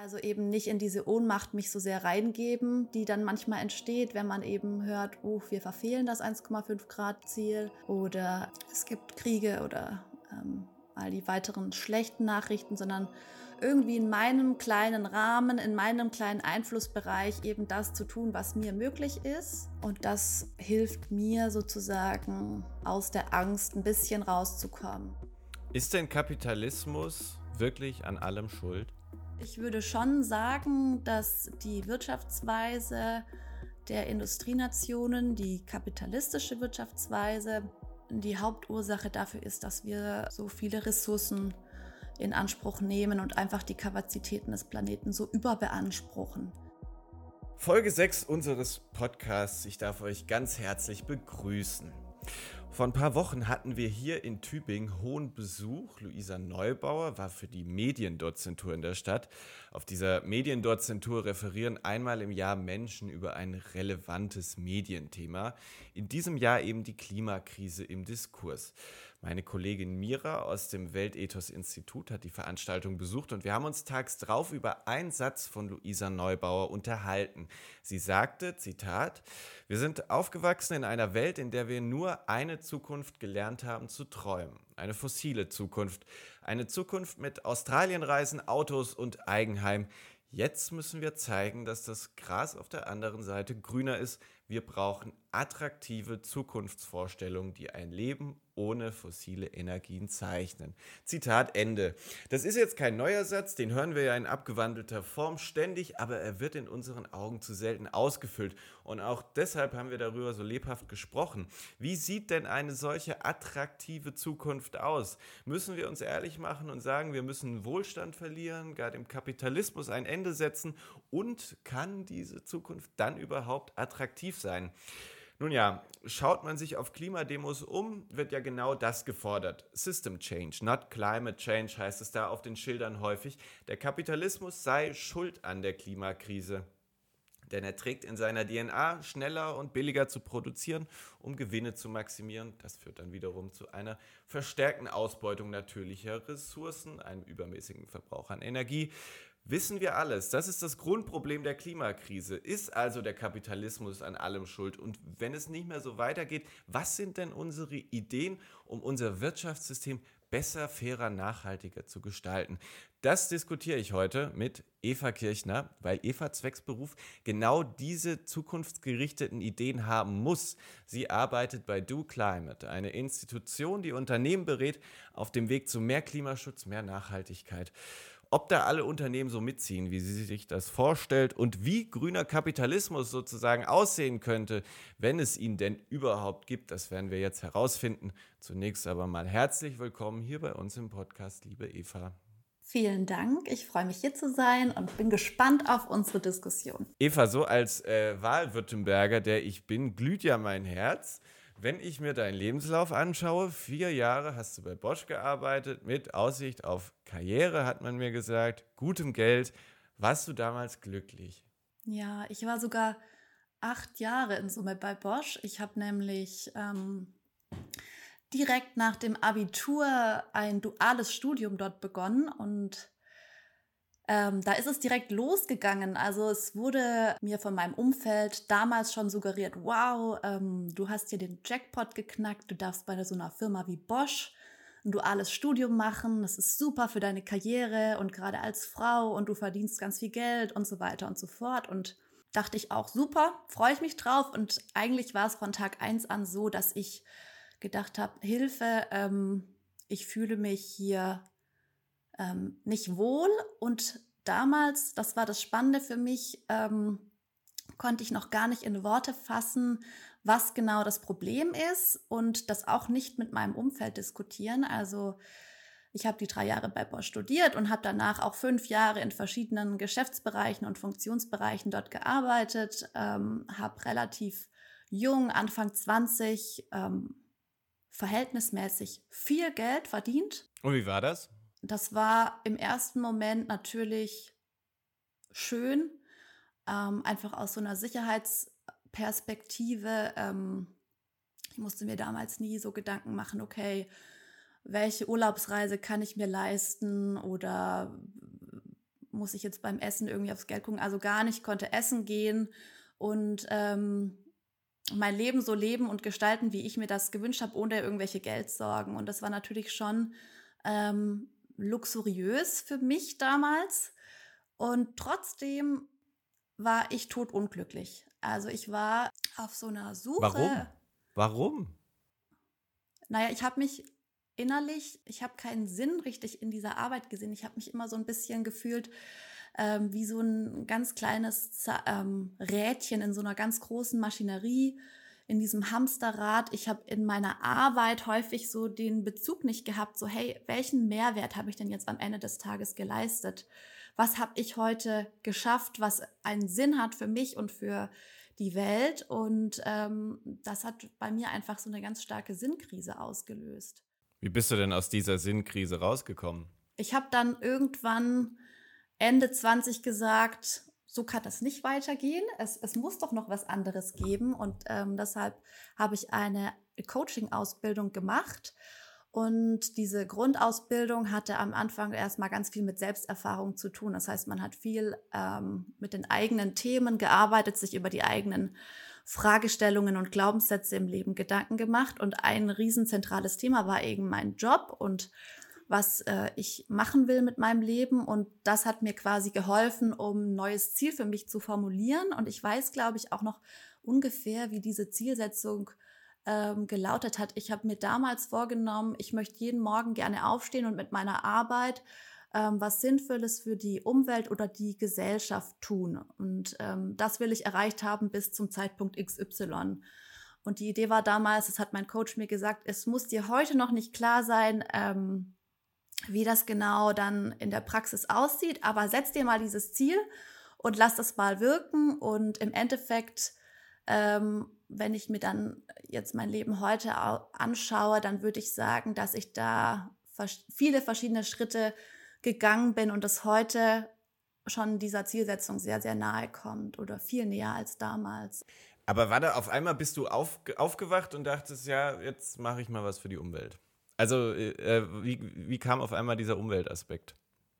Also eben nicht in diese Ohnmacht mich so sehr reingeben, die dann manchmal entsteht, wenn man eben hört, oh, wir verfehlen das 1,5 Grad Ziel oder es gibt Kriege oder ähm, all die weiteren schlechten Nachrichten, sondern irgendwie in meinem kleinen Rahmen, in meinem kleinen Einflussbereich eben das zu tun, was mir möglich ist. Und das hilft mir sozusagen aus der Angst ein bisschen rauszukommen. Ist denn Kapitalismus wirklich an allem schuld? Ich würde schon sagen, dass die Wirtschaftsweise der Industrienationen, die kapitalistische Wirtschaftsweise, die Hauptursache dafür ist, dass wir so viele Ressourcen in Anspruch nehmen und einfach die Kapazitäten des Planeten so überbeanspruchen. Folge 6 unseres Podcasts. Ich darf euch ganz herzlich begrüßen. Vor ein paar Wochen hatten wir hier in Tübingen hohen Besuch. Luisa Neubauer war für die Mediendozentur in der Stadt. Auf dieser Mediendozentur referieren einmal im Jahr Menschen über ein relevantes Medienthema. In diesem Jahr eben die Klimakrise im Diskurs. Meine Kollegin Mira aus dem Weltethos-Institut hat die Veranstaltung besucht und wir haben uns tags drauf über einen Satz von Luisa Neubauer unterhalten. Sie sagte, Zitat, wir sind aufgewachsen in einer Welt, in der wir nur eine Zukunft gelernt haben zu träumen. Eine fossile Zukunft. Eine Zukunft mit Australienreisen, Autos und Eigenheim. Jetzt müssen wir zeigen, dass das Gras auf der anderen Seite grüner ist. Wir brauchen attraktive Zukunftsvorstellungen, die ein Leben ohne fossile Energien zeichnen. Zitat Ende. Das ist jetzt kein neuer Satz, den hören wir ja in abgewandelter Form ständig, aber er wird in unseren Augen zu selten ausgefüllt. Und auch deshalb haben wir darüber so lebhaft gesprochen. Wie sieht denn eine solche attraktive Zukunft aus? Müssen wir uns ehrlich machen und sagen, wir müssen Wohlstand verlieren, gar dem Kapitalismus ein Ende setzen? Und kann diese Zukunft dann überhaupt attraktiv sein? Nun ja, schaut man sich auf Klimademos um, wird ja genau das gefordert. System Change, not Climate Change heißt es da auf den Schildern häufig. Der Kapitalismus sei schuld an der Klimakrise. Denn er trägt in seiner DNA, schneller und billiger zu produzieren, um Gewinne zu maximieren. Das führt dann wiederum zu einer verstärkten Ausbeutung natürlicher Ressourcen, einem übermäßigen Verbrauch an Energie, Wissen wir alles. Das ist das Grundproblem der Klimakrise. Ist also der Kapitalismus an allem schuld? Und wenn es nicht mehr so weitergeht, was sind denn unsere Ideen, um unser Wirtschaftssystem besser, fairer, nachhaltiger zu gestalten? Das diskutiere ich heute mit Eva Kirchner, weil Eva Zwecksberuf genau diese zukunftsgerichteten Ideen haben muss. Sie arbeitet bei Do Climate, eine Institution, die Unternehmen berät auf dem Weg zu mehr Klimaschutz, mehr Nachhaltigkeit. Ob da alle Unternehmen so mitziehen, wie sie sich das vorstellt und wie grüner Kapitalismus sozusagen aussehen könnte, wenn es ihn denn überhaupt gibt, das werden wir jetzt herausfinden. Zunächst aber mal herzlich willkommen hier bei uns im Podcast, liebe Eva. Vielen Dank. Ich freue mich hier zu sein und bin gespannt auf unsere Diskussion. Eva, so als äh, Wahlwürttemberger, der ich bin, glüht ja mein Herz. Wenn ich mir deinen Lebenslauf anschaue, vier Jahre hast du bei Bosch gearbeitet, mit Aussicht auf Karriere, hat man mir gesagt, gutem Geld. Warst du damals glücklich? Ja, ich war sogar acht Jahre in Summe bei Bosch. Ich habe nämlich ähm, direkt nach dem Abitur ein duales Studium dort begonnen und ähm, da ist es direkt losgegangen. Also es wurde mir von meinem Umfeld damals schon suggeriert, wow, ähm, du hast hier den Jackpot geknackt, du darfst bei so einer Firma wie Bosch ein duales Studium machen, das ist super für deine Karriere und gerade als Frau und du verdienst ganz viel Geld und so weiter und so fort. Und dachte ich auch, super, freue ich mich drauf. Und eigentlich war es von Tag eins an so, dass ich gedacht habe, Hilfe, ähm, ich fühle mich hier ähm, nicht wohl und damals, das war das Spannende für mich, ähm, konnte ich noch gar nicht in Worte fassen, was genau das Problem ist und das auch nicht mit meinem Umfeld diskutieren. Also ich habe die drei Jahre bei Bosch studiert und habe danach auch fünf Jahre in verschiedenen Geschäftsbereichen und Funktionsbereichen dort gearbeitet, ähm, habe relativ jung, Anfang 20, ähm, verhältnismäßig viel Geld verdient. Und wie war das? Das war im ersten Moment natürlich schön, ähm, einfach aus so einer Sicherheitsperspektive. Ähm, ich musste mir damals nie so Gedanken machen, okay, welche Urlaubsreise kann ich mir leisten oder muss ich jetzt beim Essen irgendwie aufs Geld gucken. Also gar nicht, konnte essen gehen und ähm, mein Leben so leben und gestalten, wie ich mir das gewünscht habe, ohne irgendwelche Geldsorgen. Und das war natürlich schon ähm, luxuriös für mich damals. Und trotzdem war ich totunglücklich. Also ich war auf so einer Suche. Warum? Warum? Naja, ich habe mich innerlich, ich habe keinen Sinn richtig in dieser Arbeit gesehen. Ich habe mich immer so ein bisschen gefühlt ähm, wie so ein ganz kleines ähm, Rädchen in so einer ganz großen Maschinerie, in diesem Hamsterrad. Ich habe in meiner Arbeit häufig so den Bezug nicht gehabt, so hey, welchen Mehrwert habe ich denn jetzt am Ende des Tages geleistet? Was habe ich heute geschafft, was einen Sinn hat für mich und für die Welt? Und ähm, das hat bei mir einfach so eine ganz starke Sinnkrise ausgelöst. Wie bist du denn aus dieser Sinnkrise rausgekommen? Ich habe dann irgendwann Ende 20 gesagt, so kann das nicht weitergehen. Es, es muss doch noch was anderes geben. Und ähm, deshalb habe ich eine Coaching-Ausbildung gemacht. Und diese Grundausbildung hatte am Anfang erstmal ganz viel mit Selbsterfahrung zu tun. Das heißt, man hat viel ähm, mit den eigenen Themen gearbeitet, sich über die eigenen Fragestellungen und Glaubenssätze im Leben Gedanken gemacht. Und ein riesenzentrales Thema war eben mein Job und was äh, ich machen will mit meinem Leben. Und das hat mir quasi geholfen, um ein neues Ziel für mich zu formulieren. Und ich weiß, glaube ich, auch noch ungefähr, wie diese Zielsetzung ähm, gelautet hat. Ich habe mir damals vorgenommen, ich möchte jeden Morgen gerne aufstehen und mit meiner Arbeit ähm, was Sinnvolles für die Umwelt oder die Gesellschaft tun. Und ähm, das will ich erreicht haben bis zum Zeitpunkt XY. Und die Idee war damals, das hat mein Coach mir gesagt, es muss dir heute noch nicht klar sein, ähm, wie das genau dann in der Praxis aussieht, aber setz dir mal dieses Ziel und lass das mal wirken. Und im Endeffekt, ähm, wenn ich mir dann jetzt mein Leben heute anschaue, dann würde ich sagen, dass ich da viele verschiedene Schritte gegangen bin und es heute schon dieser Zielsetzung sehr, sehr nahe kommt oder viel näher als damals. Aber warte, auf einmal bist du auf, aufgewacht und dachtest, ja, jetzt mache ich mal was für die Umwelt. Also, äh, wie, wie kam auf einmal dieser Umweltaspekt?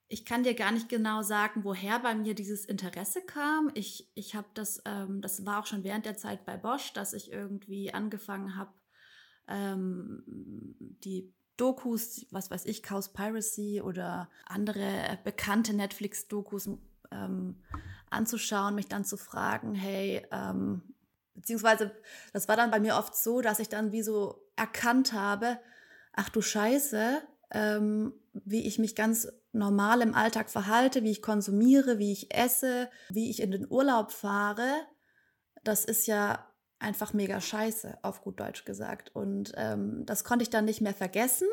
Ich kann dir gar nicht genau sagen, woher bei mir dieses Interesse kam. Ich, ich habe das, ähm, das war auch schon während der Zeit bei Bosch, dass ich irgendwie angefangen habe, ähm, die Dokus, was weiß ich, Cowspiracy oder andere bekannte Netflix-Dokus ähm, anzuschauen, mich dann zu fragen, hey, ähm, beziehungsweise das war dann bei mir oft so, dass ich dann wie so erkannt habe, ach du Scheiße, ähm, wie ich mich ganz normal im Alltag verhalte, wie ich konsumiere, wie ich esse, wie ich in den Urlaub fahre, das ist ja einfach mega scheiße, auf gut Deutsch gesagt. Und ähm, das konnte ich dann nicht mehr vergessen.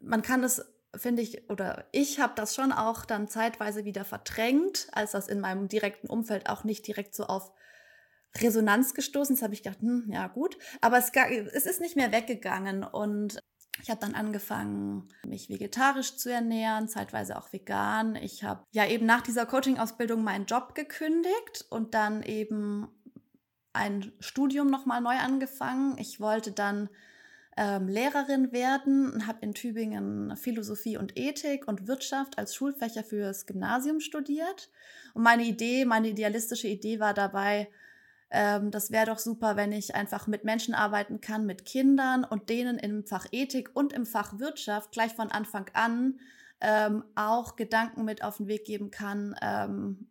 Man kann das, finde ich, oder ich habe das schon auch dann zeitweise wieder verdrängt, als das in meinem direkten Umfeld auch nicht direkt so auf Resonanz gestoßen ist, habe ich gedacht, hm, ja gut. Aber es, es ist nicht mehr weggegangen. Und ich habe dann angefangen, mich vegetarisch zu ernähren, zeitweise auch vegan. Ich habe ja eben nach dieser Coaching-Ausbildung meinen Job gekündigt und dann eben ein Studium nochmal neu angefangen. Ich wollte dann ähm, Lehrerin werden und habe in Tübingen Philosophie und Ethik und Wirtschaft als Schulfächer fürs Gymnasium studiert. Und meine Idee, meine idealistische Idee war dabei, ähm, das wäre doch super, wenn ich einfach mit Menschen arbeiten kann, mit Kindern und denen im Fach Ethik und im Fach Wirtschaft gleich von Anfang an ähm, auch Gedanken mit auf den Weg geben kann. Ähm,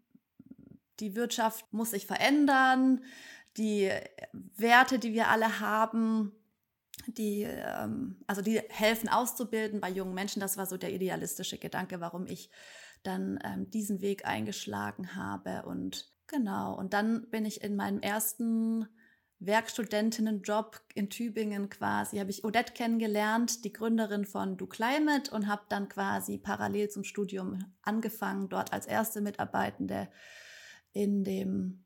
die Wirtschaft muss sich verändern die Werte, die wir alle haben, die, ähm, also die helfen auszubilden bei jungen Menschen. Das war so der idealistische Gedanke, warum ich dann ähm, diesen Weg eingeschlagen habe. Und genau, und dann bin ich in meinem ersten Werkstudentinnenjob in Tübingen quasi, habe ich Odette kennengelernt, die Gründerin von Do Climate und habe dann quasi parallel zum Studium angefangen, dort als erste Mitarbeitende in dem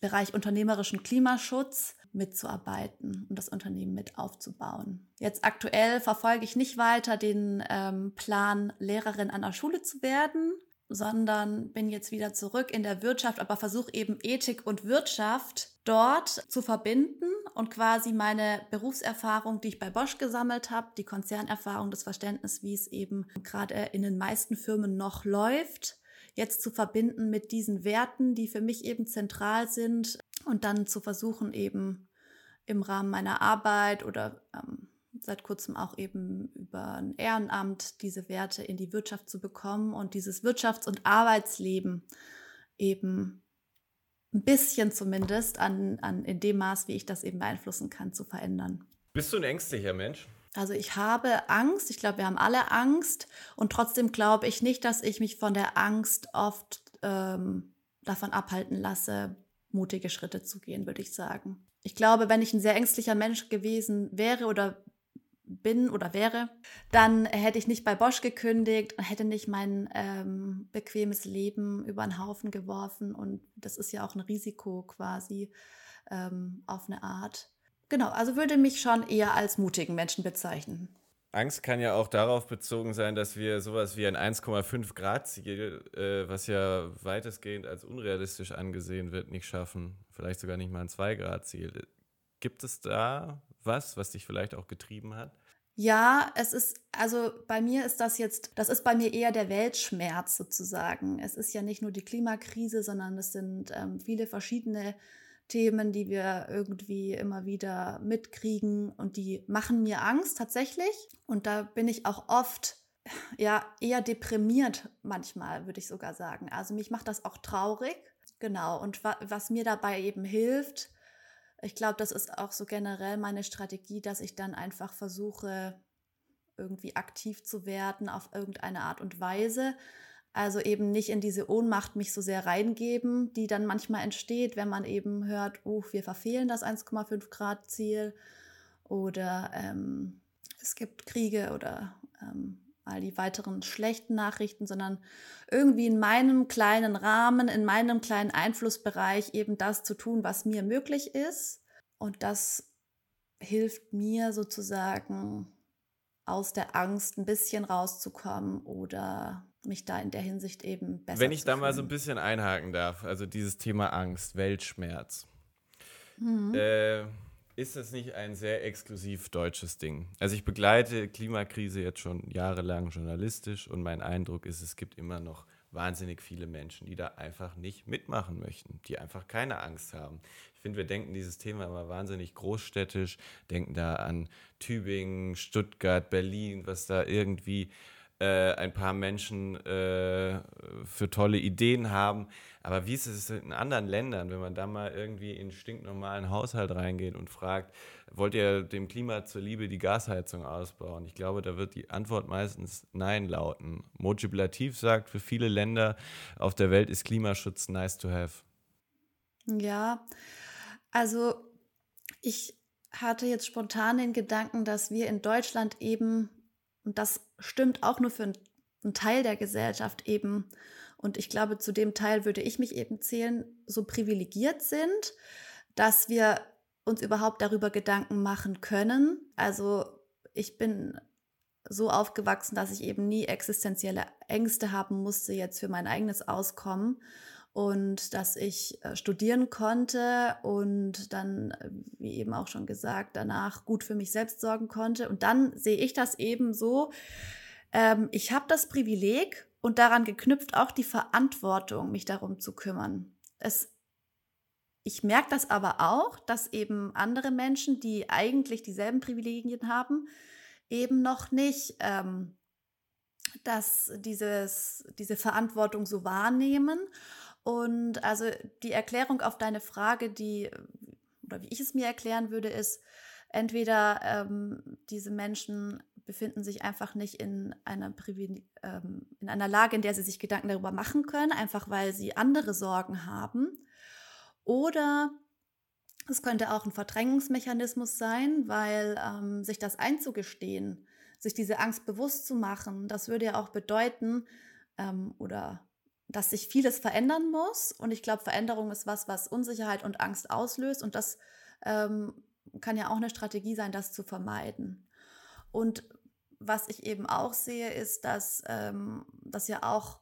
Bereich unternehmerischen Klimaschutz mitzuarbeiten und das Unternehmen mit aufzubauen. Jetzt aktuell verfolge ich nicht weiter den ähm, Plan, Lehrerin an der Schule zu werden, sondern bin jetzt wieder zurück in der Wirtschaft, aber versuche eben Ethik und Wirtschaft dort zu verbinden und quasi meine Berufserfahrung, die ich bei Bosch gesammelt habe, die Konzernerfahrung, das Verständnis, wie es eben gerade in den meisten Firmen noch läuft, jetzt zu verbinden mit diesen Werten, die für mich eben zentral sind und dann zu versuchen, eben im Rahmen meiner Arbeit oder ähm, seit kurzem auch eben über ein Ehrenamt diese Werte in die Wirtschaft zu bekommen und dieses Wirtschafts- und Arbeitsleben eben ein bisschen zumindest an, an in dem Maß, wie ich das eben beeinflussen kann, zu verändern. Bist du ein ängstlicher Mensch? Also ich habe Angst, ich glaube, wir haben alle Angst und trotzdem glaube ich nicht, dass ich mich von der Angst oft ähm, davon abhalten lasse, mutige Schritte zu gehen, würde ich sagen. Ich glaube, wenn ich ein sehr ängstlicher Mensch gewesen wäre oder bin oder wäre, dann hätte ich nicht bei Bosch gekündigt und hätte nicht mein ähm, bequemes Leben über den Haufen geworfen. Und das ist ja auch ein Risiko quasi ähm, auf eine Art. Genau, also würde mich schon eher als mutigen Menschen bezeichnen. Angst kann ja auch darauf bezogen sein, dass wir sowas wie ein 1,5 Grad Ziel, äh, was ja weitestgehend als unrealistisch angesehen wird, nicht schaffen. Vielleicht sogar nicht mal ein 2 Grad Ziel. Gibt es da was, was dich vielleicht auch getrieben hat? Ja, es ist, also bei mir ist das jetzt, das ist bei mir eher der Weltschmerz sozusagen. Es ist ja nicht nur die Klimakrise, sondern es sind ähm, viele verschiedene Themen, die wir irgendwie immer wieder mitkriegen und die machen mir Angst tatsächlich. Und da bin ich auch oft ja eher deprimiert manchmal, würde ich sogar sagen. Also mich macht das auch traurig. Genau. Und wa was mir dabei eben hilft, ich glaube, das ist auch so generell meine Strategie, dass ich dann einfach versuche, irgendwie aktiv zu werden auf irgendeine Art und Weise. Also eben nicht in diese Ohnmacht mich so sehr reingeben, die dann manchmal entsteht, wenn man eben hört, oh, wir verfehlen das 1,5 Grad Ziel oder ähm, es gibt Kriege oder ähm, all die weiteren schlechten Nachrichten, sondern irgendwie in meinem kleinen Rahmen, in meinem kleinen Einflussbereich eben das zu tun, was mir möglich ist. Und das hilft mir sozusagen aus der Angst ein bisschen rauszukommen oder mich da in der Hinsicht eben besser Wenn ich da mal so ein bisschen einhaken darf, also dieses Thema Angst, Weltschmerz. Mhm. Äh, ist das nicht ein sehr exklusiv deutsches Ding? Also ich begleite Klimakrise jetzt schon jahrelang journalistisch und mein Eindruck ist, es gibt immer noch wahnsinnig viele Menschen, die da einfach nicht mitmachen möchten, die einfach keine Angst haben. Ich finde, wir denken dieses Thema immer wahnsinnig großstädtisch, denken da an Tübingen, Stuttgart, Berlin, was da irgendwie äh, ein paar Menschen äh, für tolle Ideen haben. Aber wie ist es in anderen Ländern, wenn man da mal irgendwie in einen stinknormalen Haushalt reingeht und fragt, wollt ihr dem Klima zuliebe die Gasheizung ausbauen? Ich glaube, da wird die Antwort meistens Nein lauten. Mojib Latif sagt, für viele Länder auf der Welt ist Klimaschutz nice to have. Ja, also ich hatte jetzt spontan den Gedanken, dass wir in Deutschland eben und das stimmt auch nur für einen Teil der Gesellschaft eben. Und ich glaube, zu dem Teil würde ich mich eben zählen, so privilegiert sind, dass wir uns überhaupt darüber Gedanken machen können. Also ich bin so aufgewachsen, dass ich eben nie existenzielle Ängste haben musste jetzt für mein eigenes Auskommen und dass ich äh, studieren konnte und dann, äh, wie eben auch schon gesagt, danach gut für mich selbst sorgen konnte. Und dann sehe ich das eben so, ähm, ich habe das Privileg und daran geknüpft auch die Verantwortung, mich darum zu kümmern. Es, ich merke das aber auch, dass eben andere Menschen, die eigentlich dieselben Privilegien haben, eben noch nicht ähm, dass dieses, diese Verantwortung so wahrnehmen und also die Erklärung auf deine Frage, die, oder wie ich es mir erklären würde, ist, entweder ähm, diese Menschen befinden sich einfach nicht in einer, ähm, in einer Lage, in der sie sich Gedanken darüber machen können, einfach weil sie andere Sorgen haben. Oder es könnte auch ein Verdrängungsmechanismus sein, weil ähm, sich das einzugestehen, sich diese Angst bewusst zu machen, das würde ja auch bedeuten, ähm, oder dass sich vieles verändern muss. Und ich glaube, Veränderung ist was, was Unsicherheit und Angst auslöst. Und das ähm, kann ja auch eine Strategie sein, das zu vermeiden. Und was ich eben auch sehe, ist, dass ähm, das ja auch,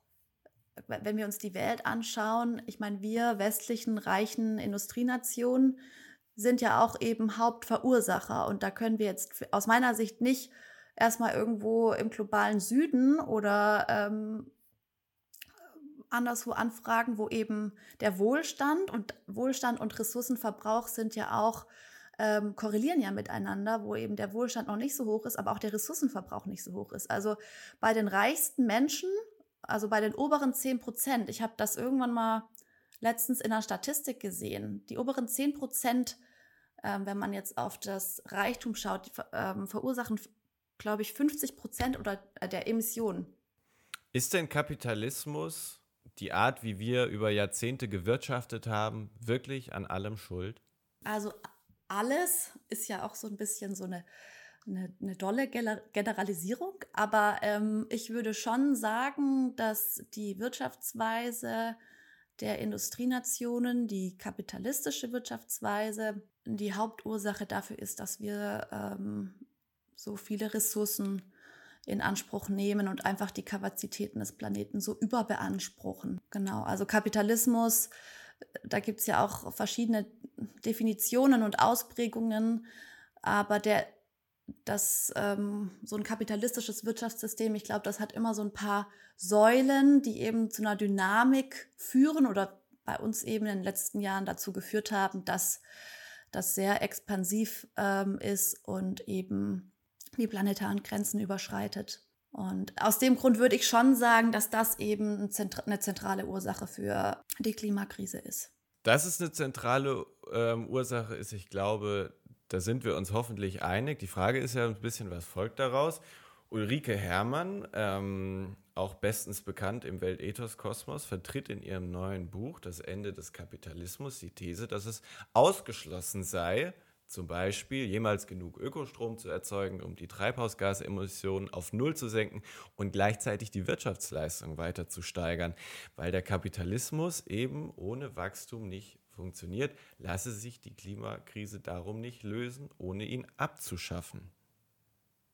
wenn wir uns die Welt anschauen, ich meine, wir westlichen reichen Industrienationen sind ja auch eben Hauptverursacher. Und da können wir jetzt aus meiner Sicht nicht erstmal irgendwo im globalen Süden oder ähm, anderswo anfragen, wo eben der Wohlstand und Wohlstand und Ressourcenverbrauch sind ja auch ähm, korrelieren ja miteinander, wo eben der Wohlstand noch nicht so hoch ist, aber auch der Ressourcenverbrauch nicht so hoch ist. Also bei den reichsten Menschen, also bei den oberen 10 Prozent, ich habe das irgendwann mal letztens in einer Statistik gesehen, die oberen 10 Prozent, ähm, wenn man jetzt auf das Reichtum schaut, die, ähm, verursachen, glaube ich, 50 Prozent oder äh, der Emissionen. Ist denn Kapitalismus, die Art, wie wir über Jahrzehnte gewirtschaftet haben, wirklich an allem schuld? Also alles ist ja auch so ein bisschen so eine, eine, eine dolle Generalisierung, aber ähm, ich würde schon sagen, dass die Wirtschaftsweise der Industrienationen, die kapitalistische Wirtschaftsweise, die Hauptursache dafür ist, dass wir ähm, so viele Ressourcen in Anspruch nehmen und einfach die Kapazitäten des Planeten so überbeanspruchen. Genau, also Kapitalismus da gibt es ja auch verschiedene Definitionen und Ausprägungen, aber der, das, ähm, so ein kapitalistisches Wirtschaftssystem, ich glaube, das hat immer so ein paar Säulen, die eben zu einer Dynamik führen oder bei uns eben in den letzten Jahren dazu geführt haben, dass das sehr expansiv ähm, ist und eben die planetaren Grenzen überschreitet. Und aus dem Grund würde ich schon sagen, dass das eben eine zentrale Ursache für die Klimakrise ist. Dass es eine zentrale ähm, Ursache ist, ich glaube, da sind wir uns hoffentlich einig. Die Frage ist ja ein bisschen, was folgt daraus? Ulrike Herrmann, ähm, auch bestens bekannt im Weltethos-Kosmos, vertritt in ihrem neuen Buch Das Ende des Kapitalismus die These, dass es ausgeschlossen sei, zum Beispiel jemals genug Ökostrom zu erzeugen, um die Treibhausgasemissionen auf Null zu senken und gleichzeitig die Wirtschaftsleistung weiter zu steigern, weil der Kapitalismus eben ohne Wachstum nicht funktioniert, lasse sich die Klimakrise darum nicht lösen, ohne ihn abzuschaffen.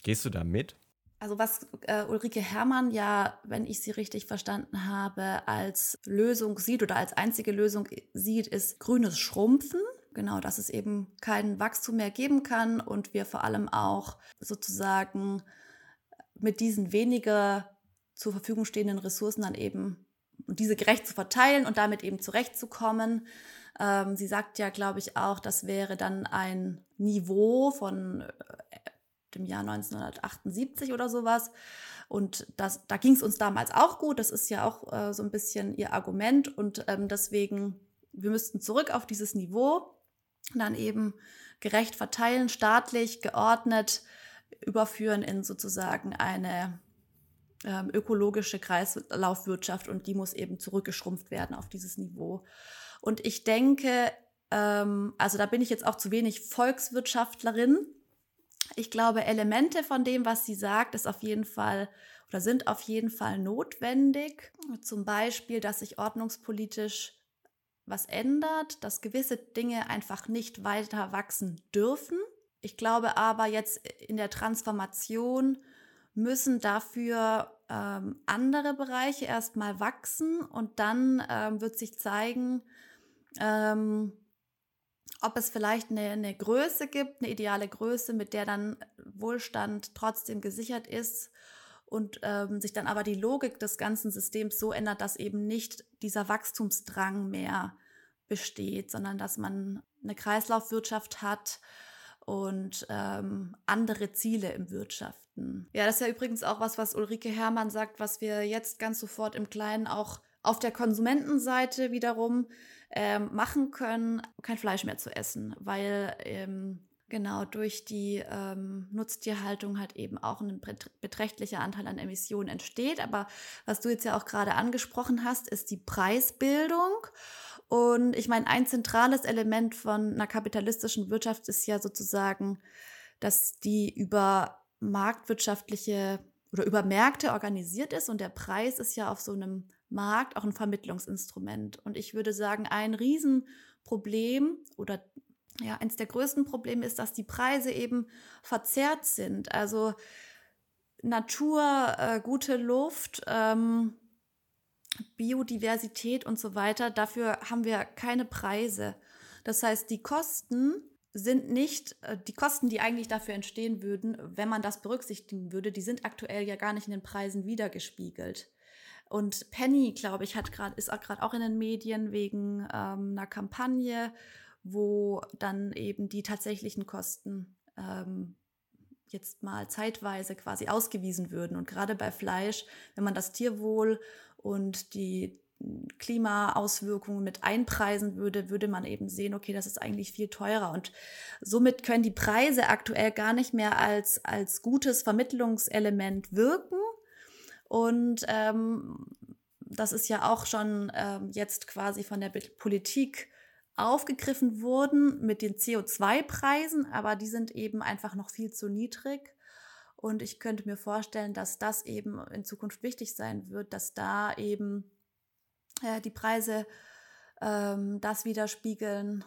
Gehst du da mit? Also was äh, Ulrike Herrmann ja, wenn ich sie richtig verstanden habe, als Lösung sieht oder als einzige Lösung sieht, ist grünes Schrumpfen genau, dass es eben kein Wachstum mehr geben kann und wir vor allem auch sozusagen mit diesen weniger zur Verfügung stehenden Ressourcen dann eben und diese gerecht zu verteilen und damit eben zurechtzukommen. Ähm, sie sagt ja, glaube ich, auch, das wäre dann ein Niveau von äh, dem Jahr 1978 oder sowas. Und das, da ging es uns damals auch gut. Das ist ja auch äh, so ein bisschen ihr Argument. Und ähm, deswegen, wir müssten zurück auf dieses Niveau dann eben gerecht verteilen, staatlich geordnet überführen in sozusagen eine ähm, ökologische Kreislaufwirtschaft und die muss eben zurückgeschrumpft werden auf dieses Niveau. Und ich denke, ähm, also da bin ich jetzt auch zu wenig Volkswirtschaftlerin. Ich glaube, Elemente von dem, was sie sagt, ist auf jeden Fall oder sind auf jeden Fall notwendig. Zum Beispiel, dass sich ordnungspolitisch was ändert, dass gewisse Dinge einfach nicht weiter wachsen dürfen. Ich glaube aber jetzt in der Transformation müssen dafür ähm, andere Bereiche erstmal wachsen und dann ähm, wird sich zeigen, ähm, ob es vielleicht eine, eine Größe gibt, eine ideale Größe, mit der dann Wohlstand trotzdem gesichert ist und ähm, sich dann aber die Logik des ganzen Systems so ändert, dass eben nicht dieser Wachstumsdrang mehr besteht, sondern dass man eine Kreislaufwirtschaft hat und ähm, andere Ziele im Wirtschaften. Ja, das ist ja übrigens auch was, was Ulrike Herrmann sagt, was wir jetzt ganz sofort im Kleinen auch auf der Konsumentenseite wiederum ähm, machen können, kein Fleisch mehr zu essen, weil ähm, Genau, durch die ähm, Nutztierhaltung halt eben auch ein beträchtlicher Anteil an Emissionen entsteht. Aber was du jetzt ja auch gerade angesprochen hast, ist die Preisbildung. Und ich meine, ein zentrales Element von einer kapitalistischen Wirtschaft ist ja sozusagen, dass die über marktwirtschaftliche oder über Märkte organisiert ist und der Preis ist ja auf so einem Markt auch ein Vermittlungsinstrument. Und ich würde sagen, ein Riesenproblem oder ja, eines der größten Probleme ist, dass die Preise eben verzerrt sind. Also Natur, äh, gute Luft, ähm, Biodiversität und so weiter, dafür haben wir keine Preise. Das heißt, die Kosten sind nicht, äh, die Kosten, die eigentlich dafür entstehen würden, wenn man das berücksichtigen würde, die sind aktuell ja gar nicht in den Preisen wiedergespiegelt. Und Penny, glaube ich, hat grad, ist gerade auch in den Medien wegen ähm, einer Kampagne, wo dann eben die tatsächlichen Kosten ähm, jetzt mal zeitweise quasi ausgewiesen würden. Und gerade bei Fleisch, wenn man das Tierwohl und die Klimaauswirkungen mit einpreisen würde, würde man eben sehen, okay, das ist eigentlich viel teurer. Und somit können die Preise aktuell gar nicht mehr als, als gutes Vermittlungselement wirken. Und ähm, das ist ja auch schon ähm, jetzt quasi von der Politik aufgegriffen worden mit den CO2-Preisen, aber die sind eben einfach noch viel zu niedrig. Und ich könnte mir vorstellen, dass das eben in Zukunft wichtig sein wird, dass da eben äh, die Preise ähm, das widerspiegeln,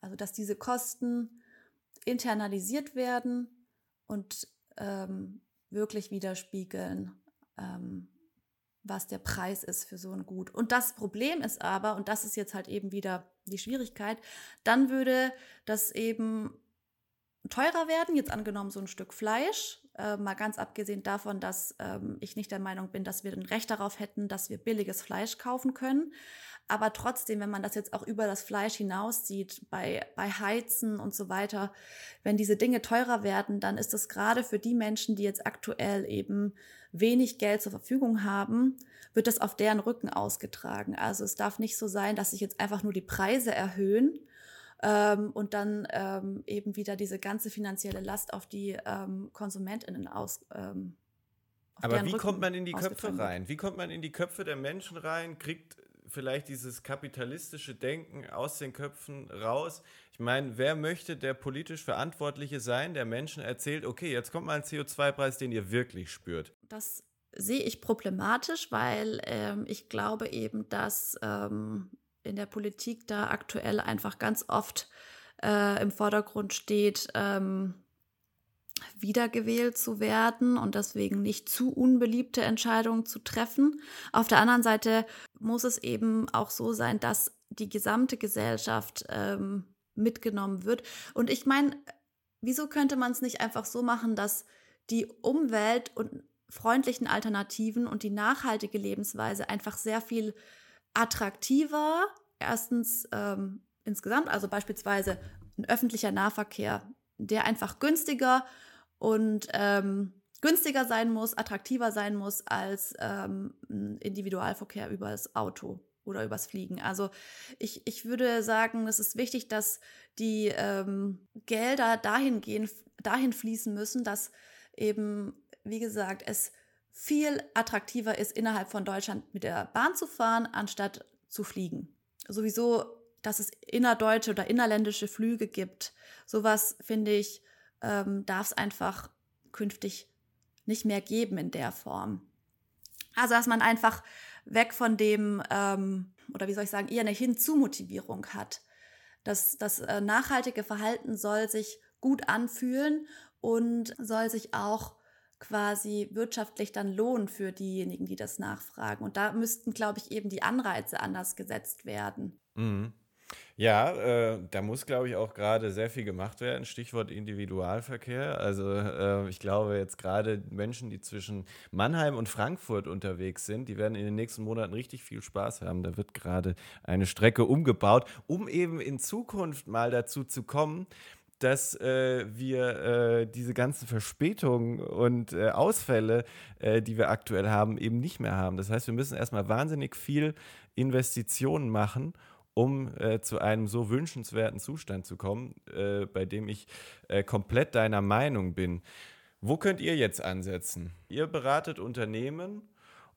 also dass diese Kosten internalisiert werden und ähm, wirklich widerspiegeln, ähm, was der Preis ist für so ein Gut. Und das Problem ist aber, und das ist jetzt halt eben wieder die Schwierigkeit, dann würde das eben teurer werden, jetzt angenommen so ein Stück Fleisch, äh, mal ganz abgesehen davon, dass ähm, ich nicht der Meinung bin, dass wir ein Recht darauf hätten, dass wir billiges Fleisch kaufen können. Aber trotzdem, wenn man das jetzt auch über das Fleisch hinaus sieht, bei, bei Heizen und so weiter, wenn diese Dinge teurer werden, dann ist das gerade für die Menschen, die jetzt aktuell eben wenig Geld zur Verfügung haben, wird das auf deren Rücken ausgetragen. Also es darf nicht so sein, dass sich jetzt einfach nur die Preise erhöhen ähm, und dann ähm, eben wieder diese ganze finanzielle Last auf die ähm, KonsumentInnen aus. Ähm, Aber wie Rücken kommt man in die Köpfe rein? Wie kommt man in die Köpfe der Menschen rein? Kriegt vielleicht dieses kapitalistische Denken aus den Köpfen raus? Ich meine, wer möchte der politisch Verantwortliche sein, der Menschen erzählt, okay, jetzt kommt mal ein CO2-Preis, den ihr wirklich spürt? Das sehe ich problematisch, weil ähm, ich glaube eben, dass ähm, in der Politik da aktuell einfach ganz oft äh, im Vordergrund steht, ähm, wiedergewählt zu werden und deswegen nicht zu unbeliebte Entscheidungen zu treffen. Auf der anderen Seite muss es eben auch so sein, dass die gesamte Gesellschaft ähm, mitgenommen wird. Und ich meine, wieso könnte man es nicht einfach so machen, dass die Umwelt und freundlichen Alternativen und die nachhaltige Lebensweise einfach sehr viel attraktiver, erstens ähm, insgesamt, also beispielsweise ein öffentlicher Nahverkehr, der einfach günstiger und ähm, günstiger sein muss, attraktiver sein muss als ähm, Individualverkehr über das Auto oder übers Fliegen. Also ich, ich würde sagen, es ist wichtig, dass die ähm, Gelder dahin gehen, dahin fließen müssen, dass eben, wie gesagt, es viel attraktiver ist, innerhalb von Deutschland mit der Bahn zu fahren, anstatt zu fliegen. Sowieso, dass es innerdeutsche oder innerländische Flüge gibt. Sowas, finde ich, ähm, darf es einfach künftig nicht mehr geben in der Form. Also, dass man einfach weg von dem, ähm, oder wie soll ich sagen, eher eine Hinzumotivierung hat. Das, das äh, nachhaltige Verhalten soll sich gut anfühlen und soll sich auch quasi wirtschaftlich dann lohnen für diejenigen, die das nachfragen. Und da müssten, glaube ich, eben die Anreize anders gesetzt werden. Mhm. Ja, äh, da muss, glaube ich, auch gerade sehr viel gemacht werden. Stichwort Individualverkehr. Also äh, ich glaube jetzt gerade Menschen, die zwischen Mannheim und Frankfurt unterwegs sind, die werden in den nächsten Monaten richtig viel Spaß haben. Da wird gerade eine Strecke umgebaut, um eben in Zukunft mal dazu zu kommen, dass äh, wir äh, diese ganzen Verspätungen und äh, Ausfälle, äh, die wir aktuell haben, eben nicht mehr haben. Das heißt, wir müssen erstmal wahnsinnig viel Investitionen machen, um äh, zu einem so wünschenswerten Zustand zu kommen, äh, bei dem ich komplett deiner Meinung bin. Wo könnt ihr jetzt ansetzen? Ihr beratet Unternehmen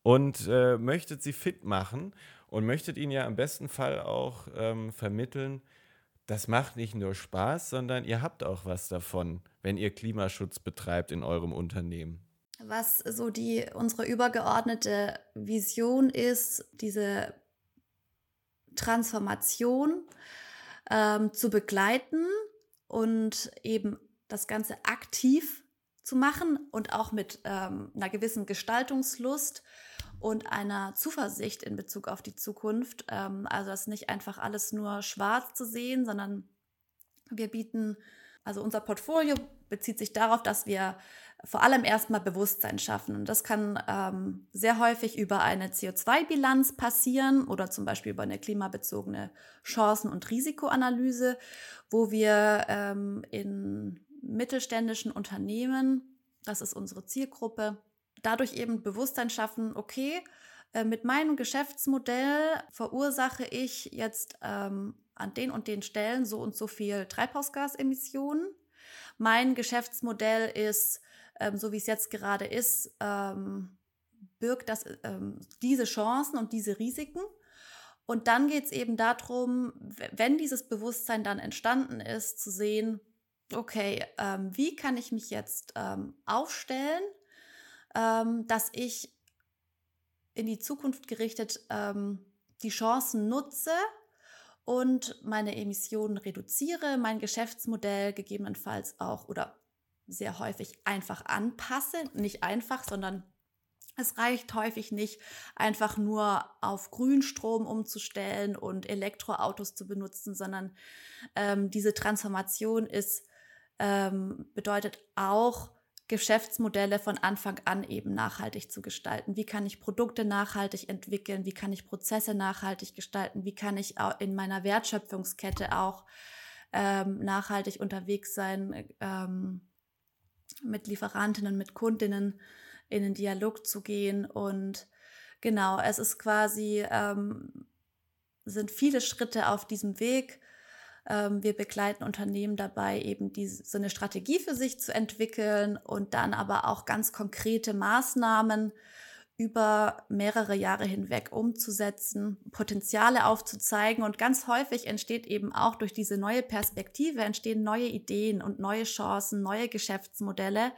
und möchtet sie fit machen und möchtet ihnen ja im besten Fall auch ähm, vermitteln, das macht nicht nur Spaß, sondern ihr habt auch was davon, wenn ihr Klimaschutz betreibt in eurem Unternehmen. Was so die unsere übergeordnete Vision ist, diese Transformation ähm, zu begleiten und eben das Ganze aktiv zu machen und auch mit ähm, einer gewissen Gestaltungslust und einer Zuversicht in Bezug auf die Zukunft. Ähm, also das nicht einfach alles nur schwarz zu sehen, sondern wir bieten, also unser Portfolio bezieht sich darauf, dass wir vor allem erstmal Bewusstsein schaffen. Und das kann ähm, sehr häufig über eine CO2-Bilanz passieren oder zum Beispiel über eine klimabezogene Chancen- und Risikoanalyse, wo wir ähm, in mittelständischen Unternehmen, das ist unsere Zielgruppe, dadurch eben Bewusstsein schaffen, okay, äh, mit meinem Geschäftsmodell verursache ich jetzt ähm, an den und den Stellen so und so viel Treibhausgasemissionen. Mein Geschäftsmodell ist ähm, so wie es jetzt gerade ist, ähm, birgt das ähm, diese Chancen und diese Risiken. Und dann geht es eben darum, wenn dieses Bewusstsein dann entstanden ist, zu sehen, okay, ähm, wie kann ich mich jetzt ähm, aufstellen, ähm, dass ich in die Zukunft gerichtet die Chancen nutze und meine Emissionen reduziere, mein Geschäftsmodell gegebenenfalls auch oder sehr häufig einfach anpasse. Nicht einfach, sondern es reicht häufig nicht, einfach nur auf Grünstrom umzustellen und Elektroautos zu benutzen, sondern ähm, diese Transformation ist, ähm, bedeutet auch, Geschäftsmodelle von Anfang an eben nachhaltig zu gestalten. Wie kann ich Produkte nachhaltig entwickeln? Wie kann ich Prozesse nachhaltig gestalten? Wie kann ich in meiner Wertschöpfungskette auch ähm, nachhaltig unterwegs sein? Ähm, mit Lieferantinnen, mit Kundinnen in den Dialog zu gehen. Und genau, es ist quasi, ähm, sind viele Schritte auf diesem Weg. Ähm, wir begleiten Unternehmen dabei, eben diese, so eine Strategie für sich zu entwickeln und dann aber auch ganz konkrete Maßnahmen über mehrere Jahre hinweg umzusetzen, Potenziale aufzuzeigen. Und ganz häufig entsteht eben auch durch diese neue Perspektive, entstehen neue Ideen und neue Chancen, neue Geschäftsmodelle,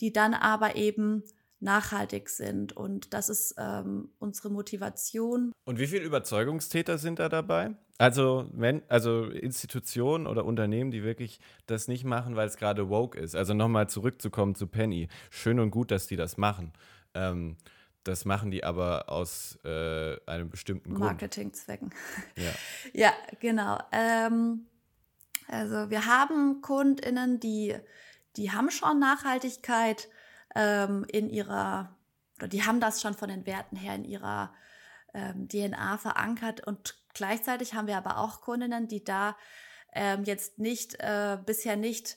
die dann aber eben nachhaltig sind. Und das ist ähm, unsere Motivation. Und wie viele Überzeugungstäter sind da dabei? Also, wenn, also Institutionen oder Unternehmen, die wirklich das nicht machen, weil es gerade woke ist. Also nochmal zurückzukommen zu Penny. Schön und gut, dass die das machen. Ähm, das machen die aber aus äh, einem bestimmten Grund. Marketingzwecken. Ja. ja, genau. Ähm, also wir haben KundInnen, die, die haben schon Nachhaltigkeit ähm, in ihrer, oder die haben das schon von den Werten her in ihrer ähm, DNA verankert und gleichzeitig haben wir aber auch Kundinnen, die da ähm, jetzt nicht, äh, bisher nicht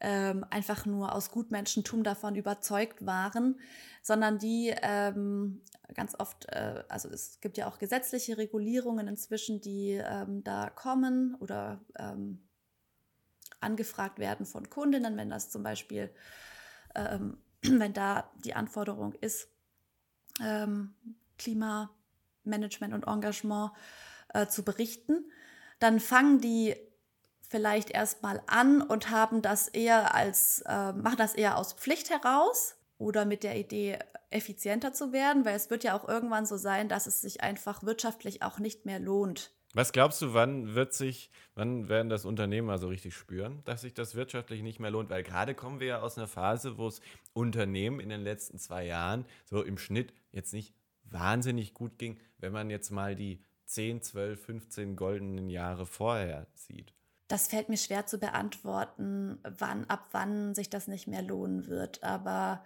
ähm, einfach nur aus Gutmenschentum davon überzeugt waren, sondern die ähm, ganz oft, äh, also es gibt ja auch gesetzliche Regulierungen inzwischen, die ähm, da kommen oder ähm, angefragt werden von Kundinnen, wenn das zum Beispiel, ähm, wenn da die Anforderung ist, ähm, Klimamanagement und Engagement äh, zu berichten, dann fangen die vielleicht erstmal an und haben das eher als, äh, machen das eher aus Pflicht heraus oder mit der Idee, effizienter zu werden, weil es wird ja auch irgendwann so sein, dass es sich einfach wirtschaftlich auch nicht mehr lohnt. Was glaubst du, wann wird sich, wann werden das Unternehmer so richtig spüren, dass sich das wirtschaftlich nicht mehr lohnt? Weil gerade kommen wir ja aus einer Phase, wo es Unternehmen in den letzten zwei Jahren so im Schnitt jetzt nicht wahnsinnig gut ging, wenn man jetzt mal die 10, 12, 15 goldenen Jahre vorher sieht. Das fällt mir schwer zu beantworten, wann, ab wann sich das nicht mehr lohnen wird. Aber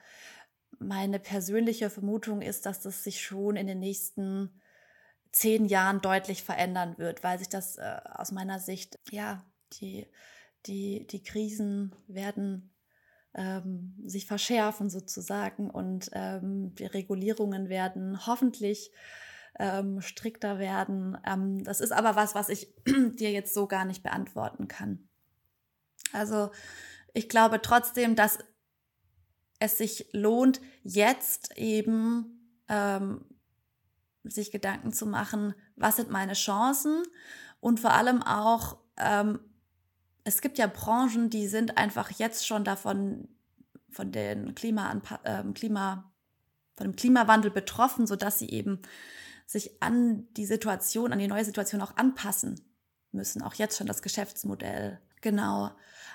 meine persönliche Vermutung ist, dass das sich schon in den nächsten zehn Jahren deutlich verändern wird, weil sich das äh, aus meiner Sicht, ja, die, die, die Krisen werden ähm, sich verschärfen sozusagen und ähm, die Regulierungen werden hoffentlich ähm, strikter werden. Ähm, das ist aber was, was ich dir jetzt so gar nicht beantworten kann. Also ich glaube trotzdem, dass es sich lohnt, jetzt eben ähm, sich Gedanken zu machen, was sind meine Chancen und vor allem auch, ähm, es gibt ja Branchen, die sind einfach jetzt schon davon, von den Klima, äh, Klima, von dem Klimawandel betroffen, sodass sie eben sich an die Situation, an die neue Situation auch anpassen müssen. Auch jetzt schon das Geschäftsmodell. Genau.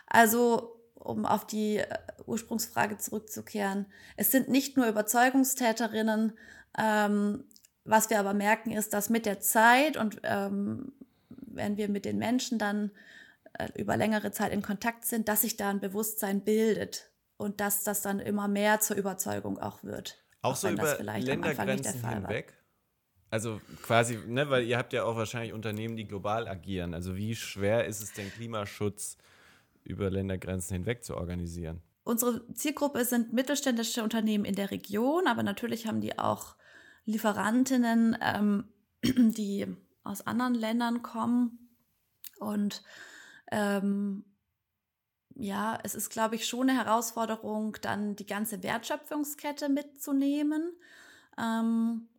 Also, um auf die äh, Ursprungsfrage zurückzukehren, es sind nicht nur Überzeugungstäterinnen. Ähm, was wir aber merken, ist, dass mit der Zeit und ähm, wenn wir mit den Menschen dann äh, über längere Zeit in Kontakt sind, dass sich da ein Bewusstsein bildet und dass das dann immer mehr zur Überzeugung auch wird. Auch, auch so über Ländergrenzen hinweg? Also quasi, ne, weil ihr habt ja auch wahrscheinlich Unternehmen, die global agieren. Also wie schwer ist es denn, Klimaschutz über Ländergrenzen hinweg zu organisieren? Unsere Zielgruppe sind mittelständische Unternehmen in der Region, aber natürlich haben die auch Lieferantinnen, ähm, die aus anderen Ländern kommen. Und ähm, ja, es ist, glaube ich, schon eine Herausforderung, dann die ganze Wertschöpfungskette mitzunehmen. Ähm,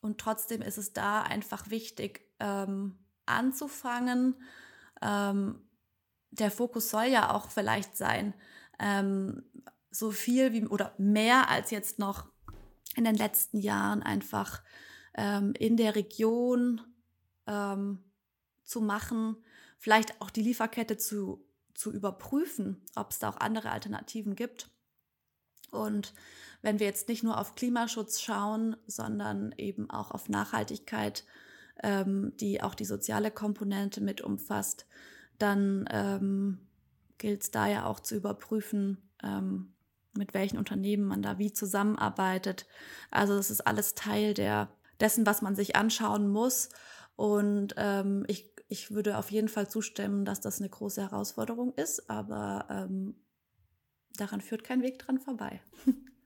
und trotzdem ist es da einfach wichtig, ähm, anzufangen. Ähm, der Fokus soll ja auch vielleicht sein, ähm, so viel wie oder mehr als jetzt noch in den letzten Jahren einfach ähm, in der Region ähm, zu machen, vielleicht auch die Lieferkette zu, zu überprüfen, ob es da auch andere Alternativen gibt. Und wenn wir jetzt nicht nur auf Klimaschutz schauen, sondern eben auch auf Nachhaltigkeit, ähm, die auch die soziale Komponente mit umfasst, dann ähm, gilt es da ja auch zu überprüfen, ähm, mit welchen Unternehmen man da wie zusammenarbeitet. Also das ist alles Teil der, dessen, was man sich anschauen muss. Und ähm, ich, ich würde auf jeden Fall zustimmen, dass das eine große Herausforderung ist, aber ähm, daran führt kein Weg dran vorbei.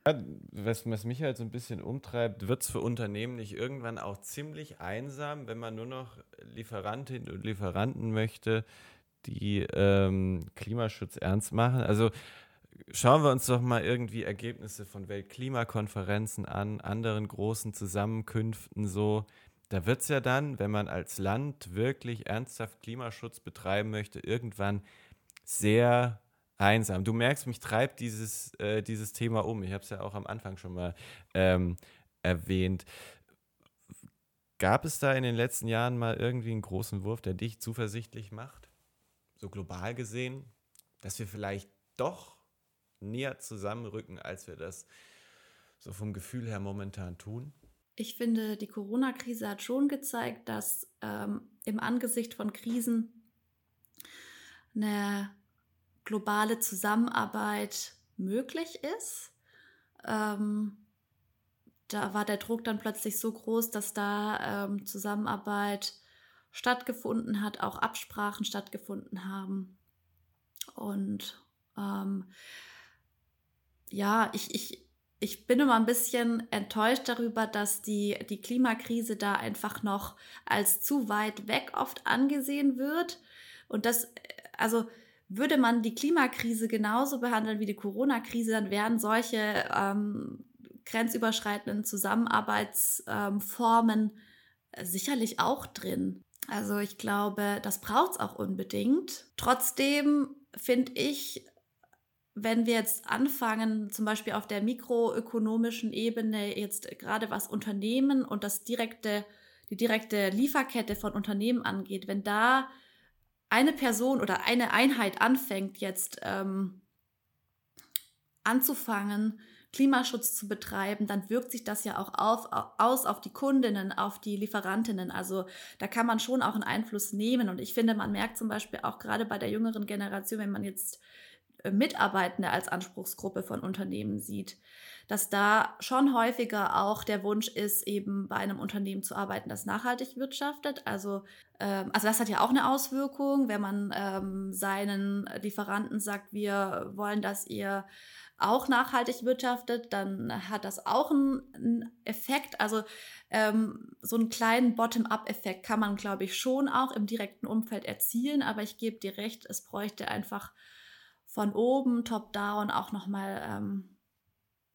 Ja, was, was, mich halt so ein bisschen umtreibt, wird es für Unternehmen nicht irgendwann auch ziemlich einsam, wenn man nur noch Lieferantinnen und Lieferanten möchte, die ähm, Klimaschutz ernst machen? Also schauen wir uns doch mal irgendwie Ergebnisse von Weltklimakonferenzen an, anderen großen Zusammenkünften so. Da wird es ja dann, wenn man als Land wirklich ernsthaft Klimaschutz betreiben möchte, irgendwann sehr einsam. Du merkst, mich treibt dieses, äh, dieses Thema um. Ich habe es ja auch am Anfang schon mal ähm, erwähnt. Gab es da in den letzten Jahren mal irgendwie einen großen Wurf, der dich zuversichtlich macht? So global gesehen, dass wir vielleicht doch näher zusammenrücken, als wir das so vom Gefühl her momentan tun? Ich finde, die Corona-Krise hat schon gezeigt, dass ähm, im Angesicht von Krisen eine globale Zusammenarbeit möglich ist. Ähm, da war der Druck dann plötzlich so groß, dass da ähm, Zusammenarbeit stattgefunden hat, auch Absprachen stattgefunden haben. Und ähm, ja, ich, ich, ich bin immer ein bisschen enttäuscht darüber, dass die, die Klimakrise da einfach noch als zu weit weg oft angesehen wird. Und das, also würde man die Klimakrise genauso behandeln wie die Corona-Krise, dann wären solche ähm, grenzüberschreitenden Zusammenarbeitsformen ähm, sicherlich auch drin. Also ich glaube, das braucht es auch unbedingt. Trotzdem finde ich, wenn wir jetzt anfangen, zum Beispiel auf der mikroökonomischen Ebene, jetzt gerade was Unternehmen und das direkte, die direkte Lieferkette von Unternehmen angeht, wenn da eine Person oder eine Einheit anfängt, jetzt ähm, anzufangen, Klimaschutz zu betreiben, dann wirkt sich das ja auch auf, aus auf die Kundinnen, auf die Lieferantinnen. Also da kann man schon auch einen Einfluss nehmen. Und ich finde, man merkt zum Beispiel auch gerade bei der jüngeren Generation, wenn man jetzt äh, Mitarbeitende als Anspruchsgruppe von Unternehmen sieht, dass da schon häufiger auch der Wunsch ist, eben bei einem Unternehmen zu arbeiten, das nachhaltig wirtschaftet. Also, ähm, also das hat ja auch eine Auswirkung, wenn man ähm, seinen Lieferanten sagt, wir wollen, dass ihr auch nachhaltig wirtschaftet, dann hat das auch einen, Effekt. Also ähm, so einen kleinen Bottom-up-Effekt kann man, glaube ich, schon auch im direkten Umfeld erzielen. Aber ich gebe dir recht, es bräuchte einfach von oben, top-down auch nochmal ähm,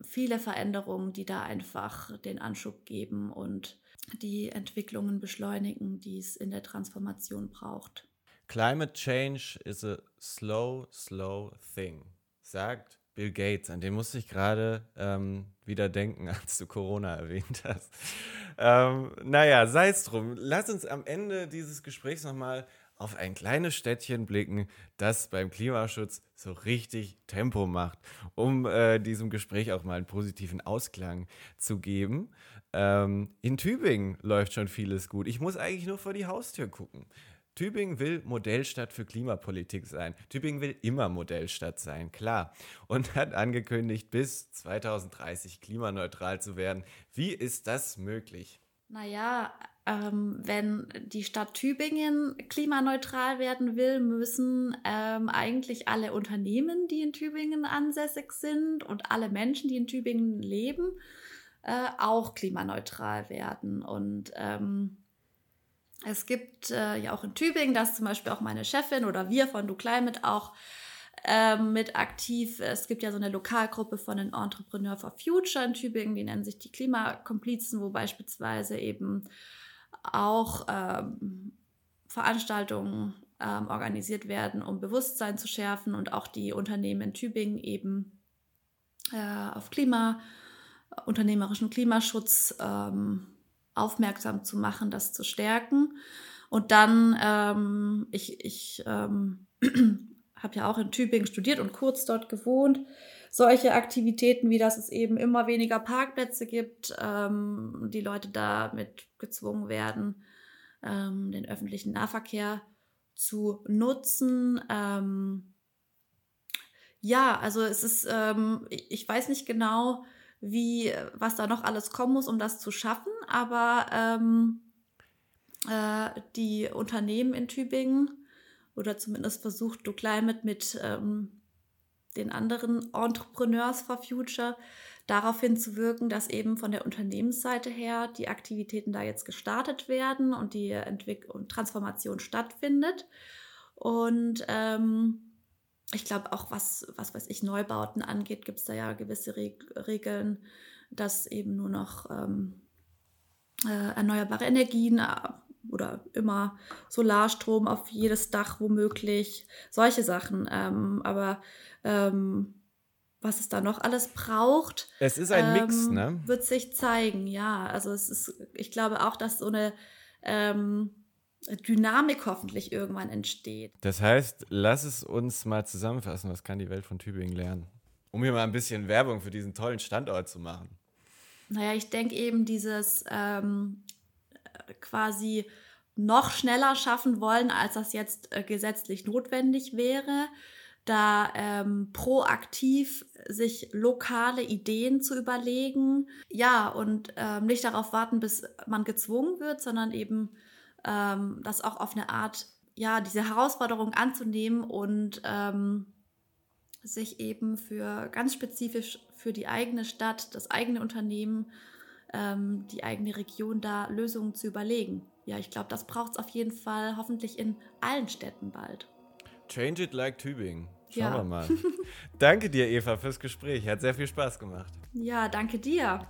viele Veränderungen, die da einfach den Anschub geben und die Entwicklungen beschleunigen, die es in der Transformation braucht. Climate change is a slow, slow thing, sagt Bill Gates. An den musste ich gerade ähm, wieder denken, als du Corona erwähnt hast. Ähm, naja, sei es drum. Lass uns am Ende dieses Gesprächs nochmal auf ein kleines Städtchen blicken, das beim Klimaschutz so richtig Tempo macht, um äh, diesem Gespräch auch mal einen positiven Ausklang zu geben. Ähm, in Tübingen läuft schon vieles gut. Ich muss eigentlich nur vor die Haustür gucken. Tübingen will Modellstadt für Klimapolitik sein. Tübingen will immer Modellstadt sein, klar. Und hat angekündigt, bis 2030 klimaneutral zu werden. Wie ist das möglich? Naja, ähm, wenn die Stadt Tübingen klimaneutral werden will, müssen ähm, eigentlich alle Unternehmen, die in Tübingen ansässig sind und alle Menschen, die in Tübingen leben, äh, auch klimaneutral werden. Und ähm, es gibt äh, ja auch in Tübingen, dass zum Beispiel auch meine Chefin oder wir von Du Climate auch ähm, mit aktiv. Es gibt ja so eine Lokalgruppe von den Entrepreneur for Future in Tübingen, die nennen sich die Klimakomplizen, wo beispielsweise eben auch ähm, Veranstaltungen ähm, organisiert werden, um Bewusstsein zu schärfen und auch die Unternehmen in Tübingen eben äh, auf Klima, unternehmerischen Klimaschutz ähm, aufmerksam zu machen, das zu stärken. Und dann, ähm, ich, ich ähm, habe ja auch in Tübingen studiert und kurz dort gewohnt. Solche Aktivitäten wie, dass es eben immer weniger Parkplätze gibt, ähm, die Leute damit gezwungen werden, ähm, den öffentlichen Nahverkehr zu nutzen. Ähm, ja, also es ist, ähm, ich weiß nicht genau, wie, was da noch alles kommen muss, um das zu schaffen. Aber ähm, äh, die Unternehmen in Tübingen oder zumindest versucht Do Climate mit ähm, den anderen Entrepreneurs for Future darauf hinzuwirken, dass eben von der Unternehmensseite her die Aktivitäten da jetzt gestartet werden und die Entwicklung und Transformation stattfindet. Und ähm, ich glaube auch, was, was weiß ich, Neubauten angeht, gibt es da ja gewisse Reg Regeln, dass eben nur noch ähm, äh, erneuerbare Energien äh, oder immer Solarstrom auf jedes Dach womöglich, solche Sachen. Ähm, aber ähm, was es da noch alles braucht, es ist ein Mix, ähm, ne? Wird sich zeigen, ja. Also es ist, ich glaube auch, dass so eine ähm, Dynamik hoffentlich irgendwann entsteht. Das heißt, lass es uns mal zusammenfassen, was kann die Welt von Tübingen lernen? Um hier mal ein bisschen Werbung für diesen tollen Standort zu machen. Naja, ich denke eben dieses ähm, quasi noch schneller schaffen wollen, als das jetzt äh, gesetzlich notwendig wäre, da ähm, proaktiv sich lokale Ideen zu überlegen. Ja, und ähm, nicht darauf warten, bis man gezwungen wird, sondern eben ähm, das auch auf eine Art, ja, diese Herausforderung anzunehmen und ähm, sich eben für ganz spezifisch für die eigene Stadt, das eigene Unternehmen, ähm, die eigene Region da Lösungen zu überlegen. Ja, ich glaube, das braucht es auf jeden Fall hoffentlich in allen Städten bald. Change it like Tübingen. Schauen ja. wir mal. danke dir, Eva, fürs Gespräch. Hat sehr viel Spaß gemacht. Ja, danke dir.